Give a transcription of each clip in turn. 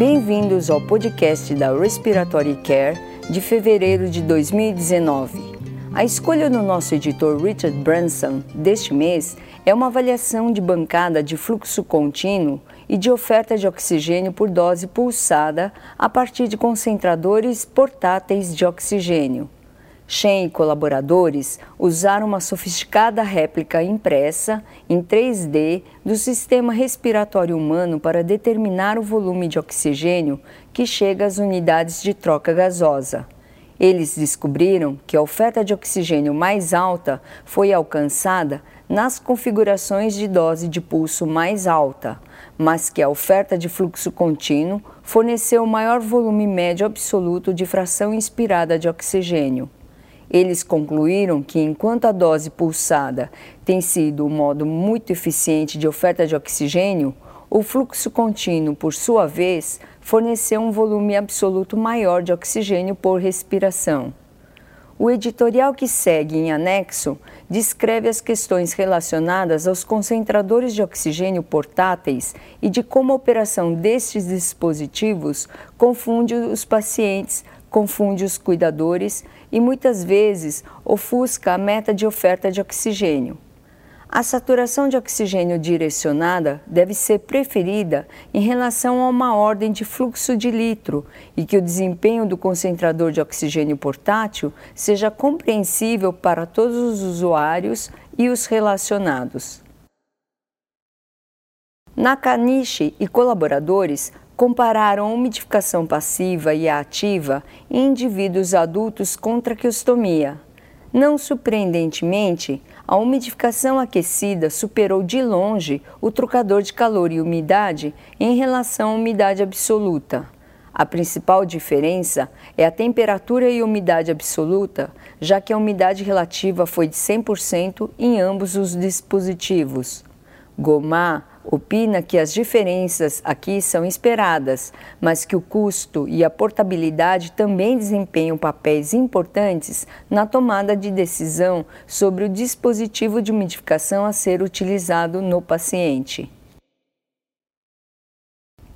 Bem-vindos ao podcast da Respiratory Care de fevereiro de 2019. A escolha do nosso editor Richard Branson deste mês é uma avaliação de bancada de fluxo contínuo e de oferta de oxigênio por dose pulsada a partir de concentradores portáteis de oxigênio. Shen e colaboradores usaram uma sofisticada réplica impressa em 3D do sistema respiratório humano para determinar o volume de oxigênio que chega às unidades de troca gasosa. Eles descobriram que a oferta de oxigênio mais alta foi alcançada nas configurações de dose de pulso mais alta, mas que a oferta de fluxo contínuo forneceu o maior volume médio absoluto de fração inspirada de oxigênio. Eles concluíram que, enquanto a dose pulsada tem sido um modo muito eficiente de oferta de oxigênio, o fluxo contínuo, por sua vez, forneceu um volume absoluto maior de oxigênio por respiração. O editorial que segue em anexo descreve as questões relacionadas aos concentradores de oxigênio portáteis e de como a operação destes dispositivos confunde os pacientes, confunde os cuidadores e muitas vezes ofusca a meta de oferta de oxigênio. A saturação de oxigênio direcionada deve ser preferida em relação a uma ordem de fluxo de litro e que o desempenho do concentrador de oxigênio portátil seja compreensível para todos os usuários e os relacionados. Nakanishi e colaboradores compararam umidificação passiva e ativa em indivíduos adultos com traqueostomia. Não surpreendentemente, a umidificação aquecida superou de longe o trocador de calor e umidade em relação à umidade absoluta. A principal diferença é a temperatura e umidade absoluta, já que a umidade relativa foi de 100% em ambos os dispositivos. Gomar opina que as diferenças aqui são esperadas, mas que o custo e a portabilidade também desempenham papéis importantes na tomada de decisão sobre o dispositivo de umidificação a ser utilizado no paciente.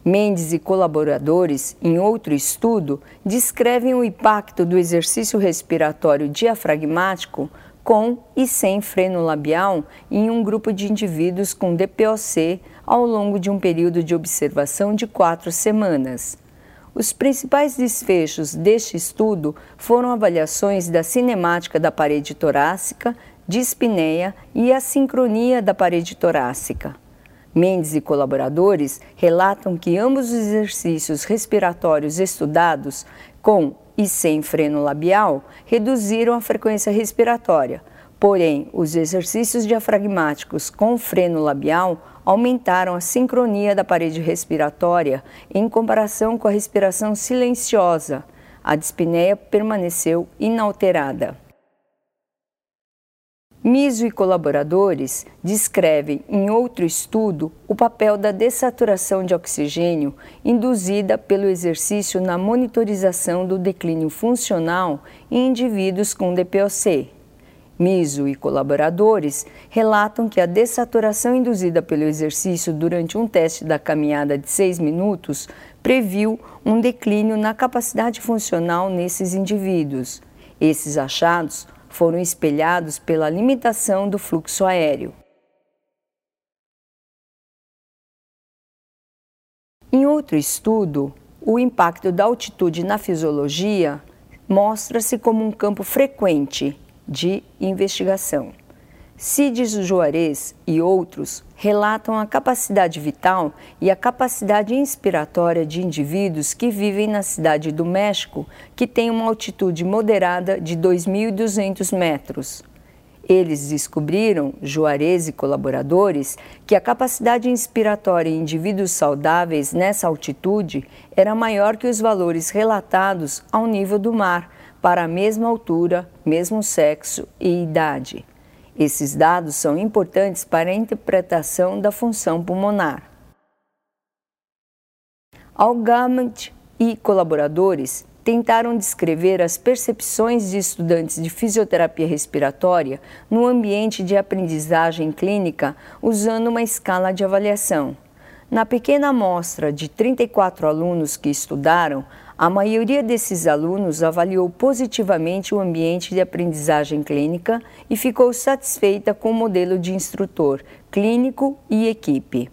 Mendes e colaboradores, em outro estudo, descrevem o impacto do exercício respiratório diafragmático com e sem freno labial em um grupo de indivíduos com DPOC ao longo de um período de observação de quatro semanas. Os principais desfechos deste estudo foram avaliações da cinemática da parede torácica, dispneia e a sincronia da parede torácica. Mendes e colaboradores relatam que ambos os exercícios respiratórios estudados, com e sem freno labial reduziram a frequência respiratória. Porém, os exercícios diafragmáticos com freno labial aumentaram a sincronia da parede respiratória em comparação com a respiração silenciosa. A dispneia permaneceu inalterada. Miso e colaboradores descrevem em outro estudo o papel da dessaturação de oxigênio induzida pelo exercício na monitorização do declínio funcional em indivíduos com DPOC. Miso e colaboradores relatam que a dessaturação induzida pelo exercício durante um teste da caminhada de seis minutos previu um declínio na capacidade funcional nesses indivíduos. Esses achados foram espelhados pela limitação do fluxo aéreo. Em outro estudo, o impacto da altitude na fisiologia mostra-se como um campo frequente de investigação. Cides Juarez e outros relatam a capacidade vital e a capacidade inspiratória de indivíduos que vivem na cidade do México, que tem uma altitude moderada de 2.200 metros. Eles descobriram, Juarez e colaboradores, que a capacidade inspiratória em indivíduos saudáveis nessa altitude era maior que os valores relatados ao nível do mar, para a mesma altura, mesmo sexo e idade. Esses dados são importantes para a interpretação da função pulmonar. Algamant e colaboradores tentaram descrever as percepções de estudantes de fisioterapia respiratória no ambiente de aprendizagem clínica usando uma escala de avaliação. Na pequena amostra de 34 alunos que estudaram, a maioria desses alunos avaliou positivamente o ambiente de aprendizagem clínica e ficou satisfeita com o modelo de instrutor, clínico e equipe.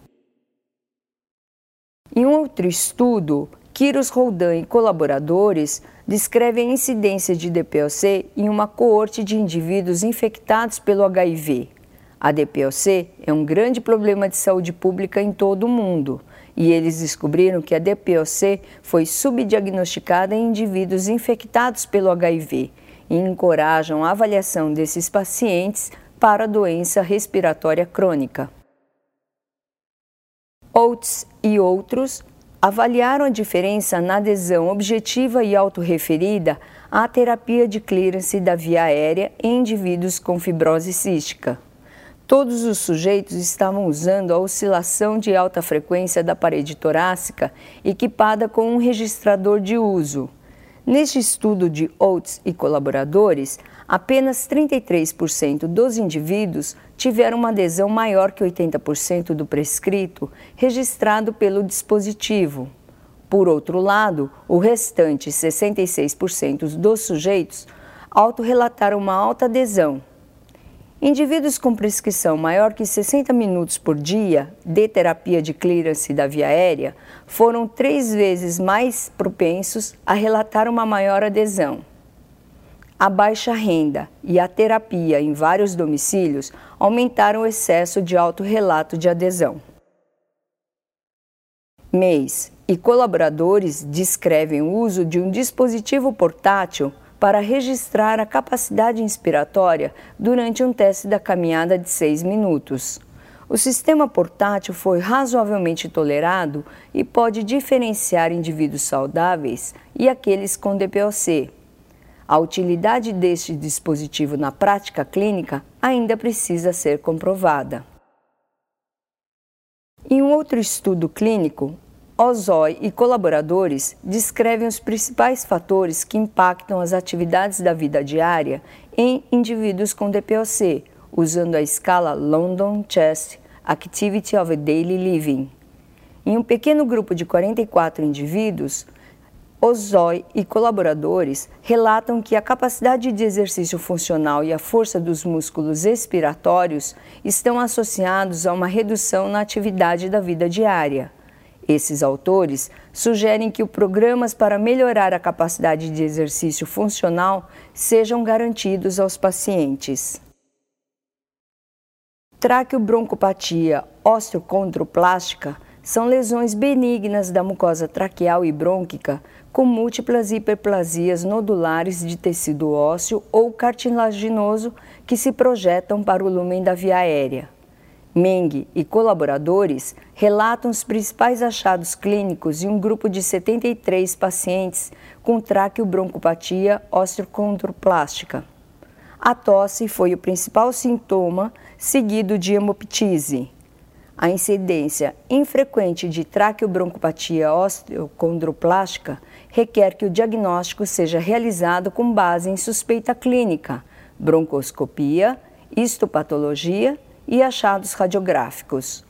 Em outro estudo, Kiros Roldan e colaboradores descrevem a incidência de DPOC em uma coorte de indivíduos infectados pelo HIV. A DPOC é um grande problema de saúde pública em todo o mundo e eles descobriram que a DPOC foi subdiagnosticada em indivíduos infectados pelo HIV e encorajam a avaliação desses pacientes para a doença respiratória crônica. Oates e outros avaliaram a diferença na adesão objetiva e autorreferida à terapia de clearance da via aérea em indivíduos com fibrose cística. Todos os sujeitos estavam usando a oscilação de alta frequência da parede torácica equipada com um registrador de uso. Neste estudo de Oates e colaboradores, apenas 33% dos indivíduos tiveram uma adesão maior que 80% do prescrito registrado pelo dispositivo. Por outro lado, o restante 66% dos sujeitos autorrelataram uma alta adesão, Indivíduos com prescrição maior que 60 minutos por dia de terapia de clearance da via aérea foram três vezes mais propensos a relatar uma maior adesão. A baixa renda e a terapia em vários domicílios aumentaram o excesso de autorrelato de adesão. MEIs e colaboradores descrevem o uso de um dispositivo portátil para registrar a capacidade inspiratória durante um teste da caminhada de seis minutos. O sistema portátil foi razoavelmente tolerado e pode diferenciar indivíduos saudáveis e aqueles com DPOC. A utilidade deste dispositivo na prática clínica ainda precisa ser comprovada. Em um outro estudo clínico, Ozoi e colaboradores descrevem os principais fatores que impactam as atividades da vida diária em indivíduos com DPOC, usando a escala London Chest Activity of Daily Living. Em um pequeno grupo de 44 indivíduos, Ozoi e colaboradores relatam que a capacidade de exercício funcional e a força dos músculos expiratórios estão associados a uma redução na atividade da vida diária. Esses autores sugerem que os programas para melhorar a capacidade de exercício funcional sejam garantidos aos pacientes. Traqueobroncopatia osteocondroplástica são lesões benignas da mucosa traqueal e brônquica com múltiplas hiperplasias nodulares de tecido ósseo ou cartilaginoso que se projetam para o lumen da via aérea. Meng e colaboradores relatam os principais achados clínicos em um grupo de 73 pacientes com traqueobroncopatia osteocondroplástica. A tosse foi o principal sintoma, seguido de hemoptise. A incidência infrequente de traqueobroncopatia osteocondroplástica requer que o diagnóstico seja realizado com base em suspeita clínica, broncoscopia, histopatologia e achados radiográficos.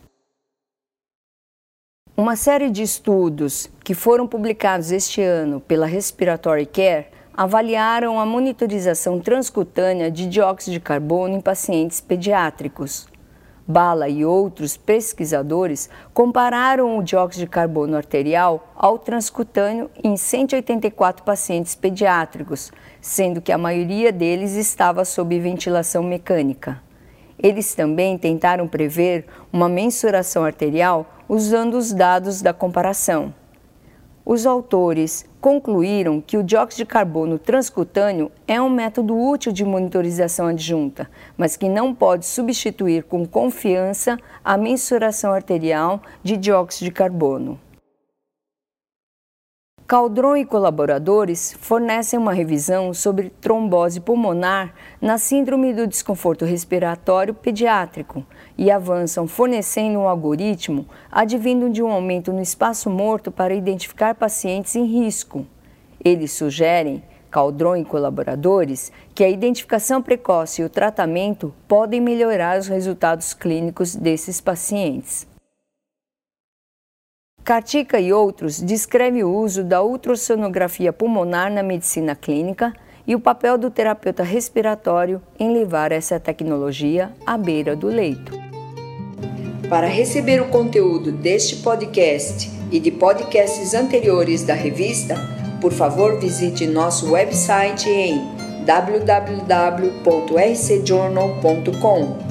Uma série de estudos que foram publicados este ano pela Respiratory Care avaliaram a monitorização transcutânea de dióxido de carbono em pacientes pediátricos. Bala e outros pesquisadores compararam o dióxido de carbono arterial ao transcutâneo em 184 pacientes pediátricos, sendo que a maioria deles estava sob ventilação mecânica. Eles também tentaram prever uma mensuração arterial usando os dados da comparação. Os autores concluíram que o dióxido de carbono transcutâneo é um método útil de monitorização adjunta, mas que não pode substituir com confiança a mensuração arterial de dióxido de carbono. Caldron e colaboradores fornecem uma revisão sobre trombose pulmonar na síndrome do desconforto respiratório pediátrico e avançam fornecendo um algoritmo advindo de um aumento no espaço morto para identificar pacientes em risco. Eles sugerem, Caldron e colaboradores, que a identificação precoce e o tratamento podem melhorar os resultados clínicos desses pacientes. Kartika e outros descrevem o uso da ultrassonografia pulmonar na medicina clínica e o papel do terapeuta respiratório em levar essa tecnologia à beira do leito. Para receber o conteúdo deste podcast e de podcasts anteriores da revista, por favor visite nosso website em www.rcjournal.com.